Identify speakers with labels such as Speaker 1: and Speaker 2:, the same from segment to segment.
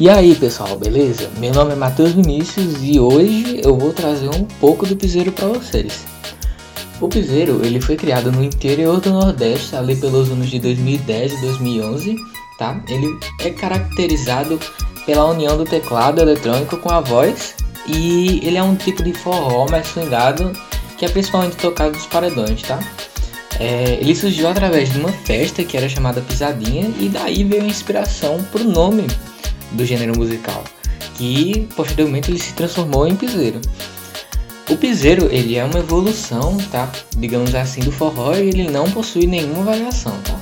Speaker 1: E aí pessoal, beleza? Meu nome é Matheus Vinícius e hoje eu vou trazer um pouco do piseiro para vocês. O piseiro ele foi criado no interior do Nordeste ali pelos anos de 2010 e 2011, tá? Ele é caracterizado pela união do teclado eletrônico com a voz e ele é um tipo de forró mais swingado que é principalmente tocado nos paredões, tá? É, ele surgiu através de uma festa que era chamada Pisadinha e daí veio a inspiração para o nome do gênero musical, que posteriormente ele se transformou em piseiro. O piseiro ele é uma evolução, tá? Digamos assim, do forró e ele não possui nenhuma variação, tá?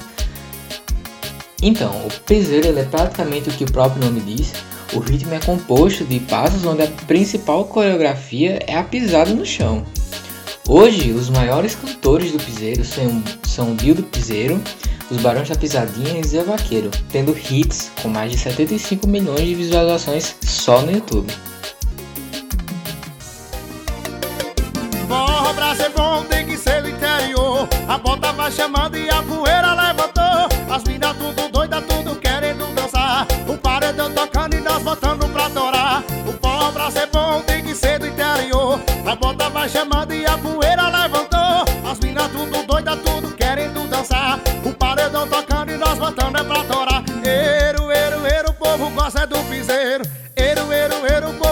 Speaker 1: Então, o piseiro ele é praticamente o que o próprio nome diz. O ritmo é composto de passos onde a principal coreografia é a pisada no chão. Hoje, os maiores cantores do piseiro são, são Bill do Piseiro, os Barões da Pisadinha e Zé Vaqueiro, tendo hits com mais de 75 milhões de visualizações só no YouTube.
Speaker 2: Forró pra ser bom tem que ser o interior. A bota vai chamando e a poeira levantou. As minas tudo doida, tudo querendo dançar. O paredão tocando e nós botando pra torar. O forró pra ser bom tem que ser do interior. A bota vai chamando e a poeira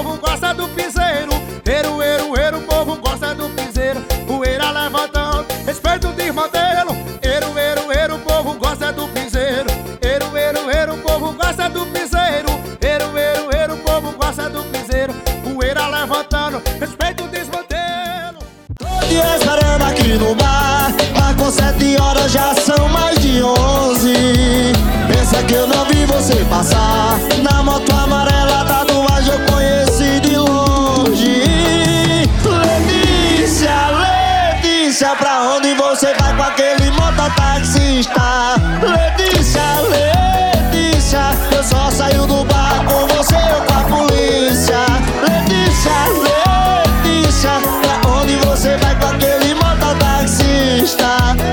Speaker 2: povo gosta do piseiro. Eiro, eiro, eiro, o povo gosta do piseiro. Poeira levantando, respeito de modelo. Eiro, eiro, eiro, o povo gosta do piseiro. Eiro, eiro, eiro, o povo gosta do piseiro. Eiro, eiro, eiro, o povo gosta do piseiro. Poeira levantando, respeito de modelo.
Speaker 3: Tô te esperando aqui no bar Marcou sete horas, já são mais de onze. Pensa que eu não vi você passar onde você vai com aquele mototaxista? Letícia, Letícia Eu só saio do bar com você ou com a polícia Letícia, Letícia Pra onde você vai com aquele mototaxista?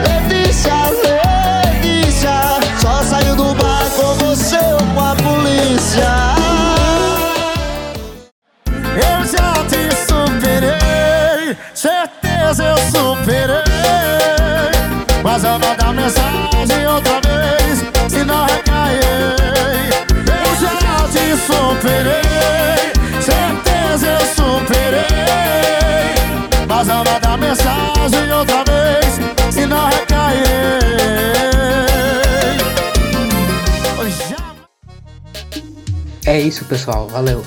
Speaker 3: Letícia, Letícia Só saio do bar com você ou com a polícia
Speaker 2: Eu já te superei, certeza eu superei. Mas eu vou dar mensagem outra vez, se não recair. Eu já te superei, certeza eu superei. Mas eu vou dar mensagem outra vez, se não já
Speaker 1: É isso pessoal, valeu!